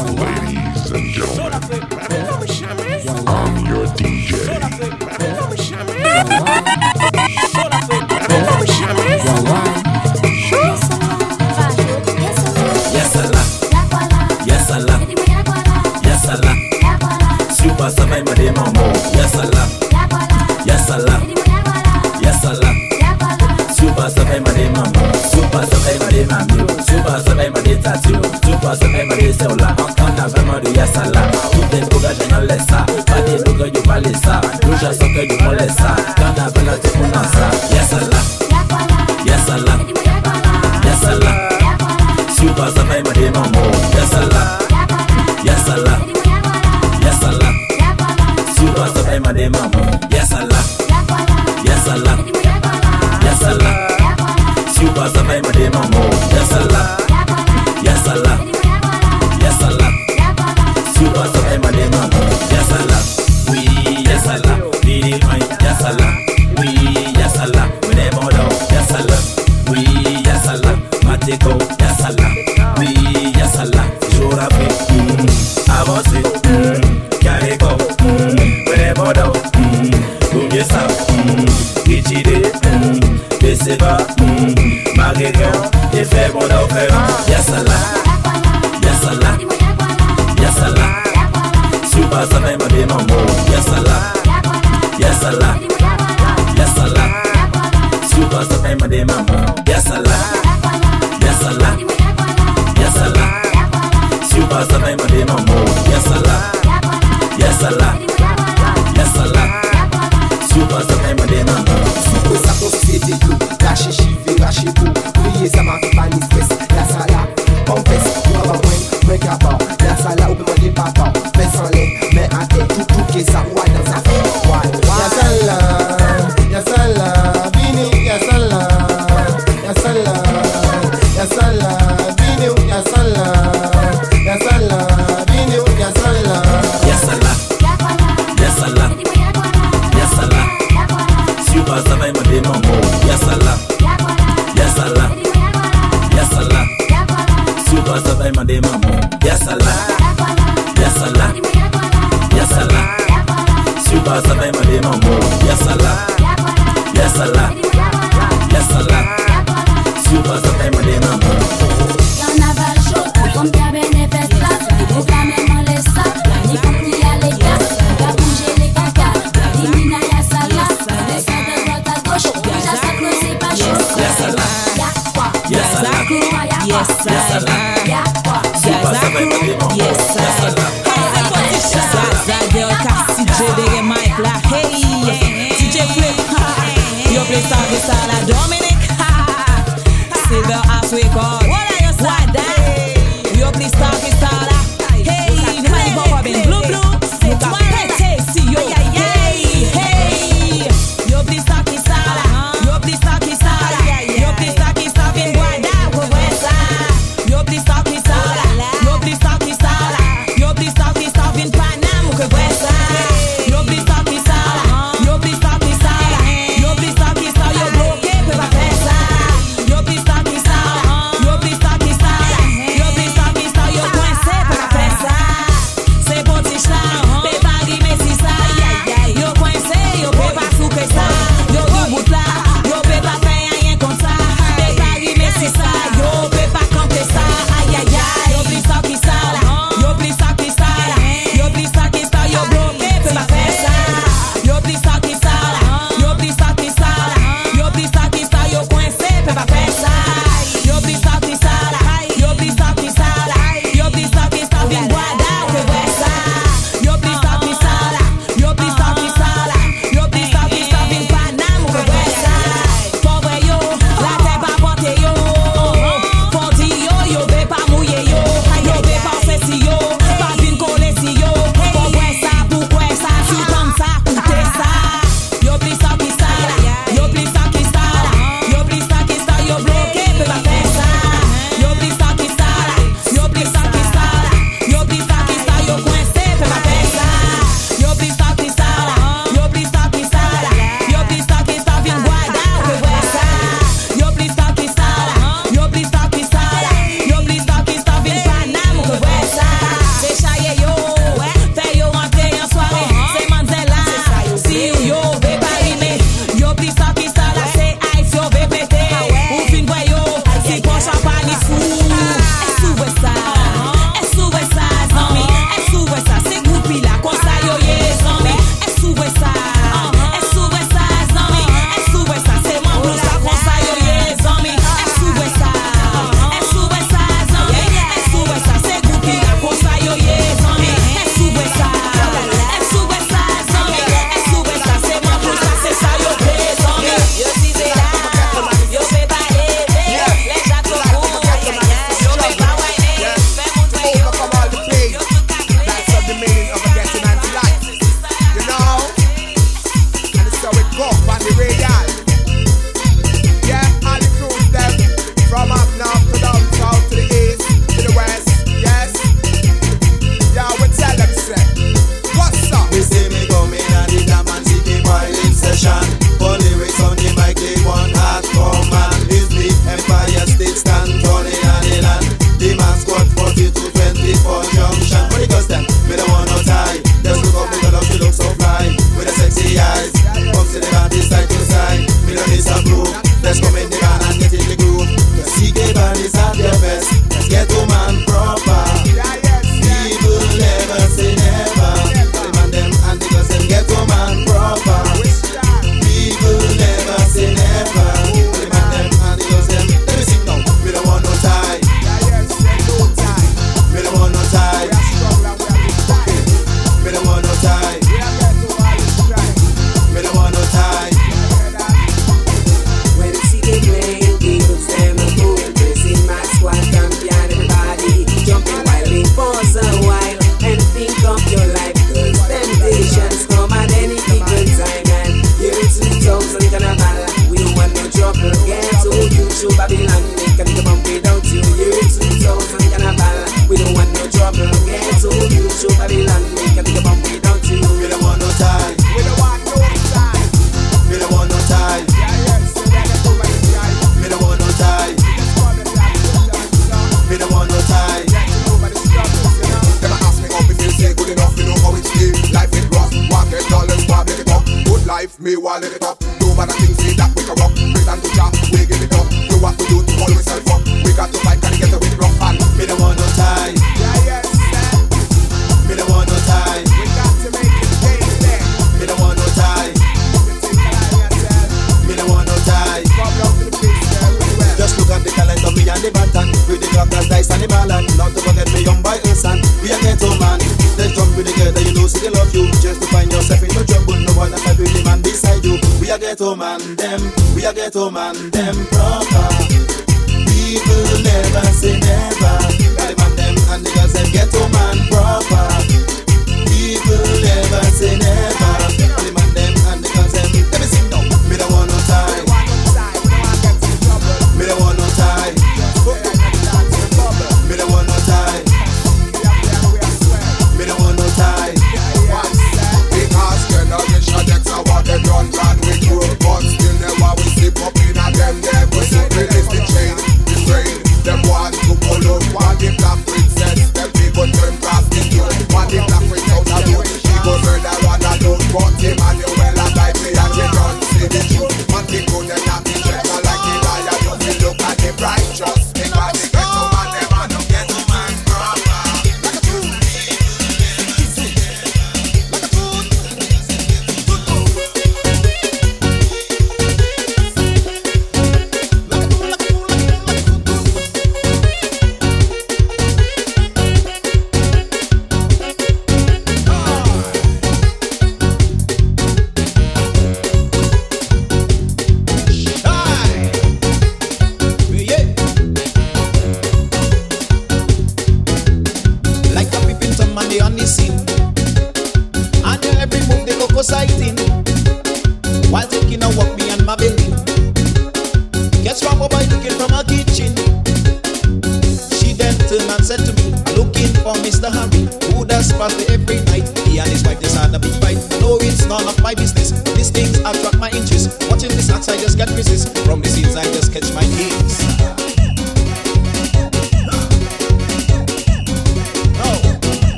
Ladies and gentlemen, I'm your DJ. Yes, Allah. Yes, Allah. Yes, Allah. Super Savai Madema Mo. Yes, Allah. Yes, Allah. Yes, Allah. Super Savai Madema Mo. Super Savai Madema Mo. Super Savai Madeta Tio. Super Savai Madeta Tio. Let's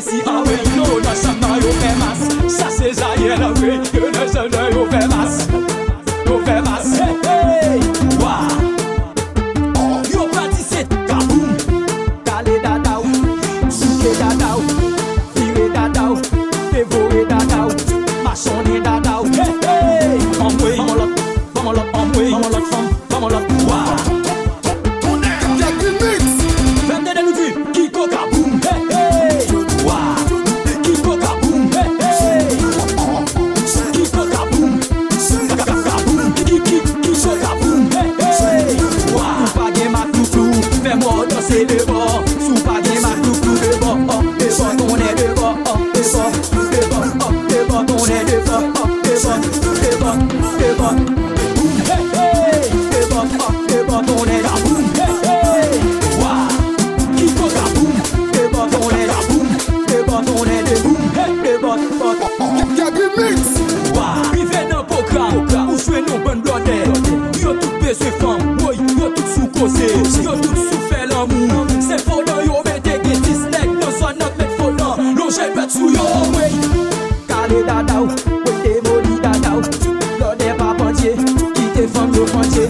Stacy Kite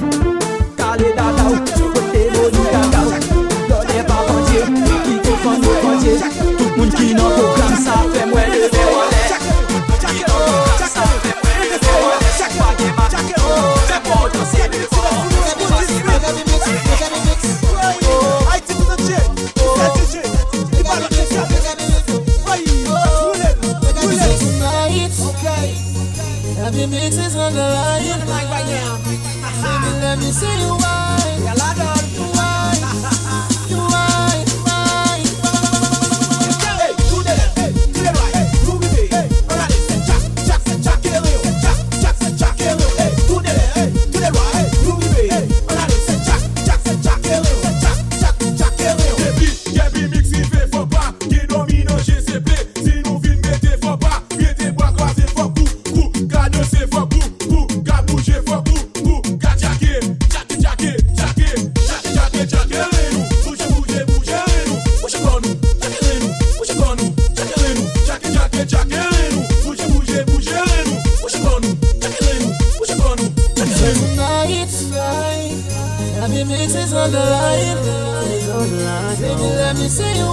See you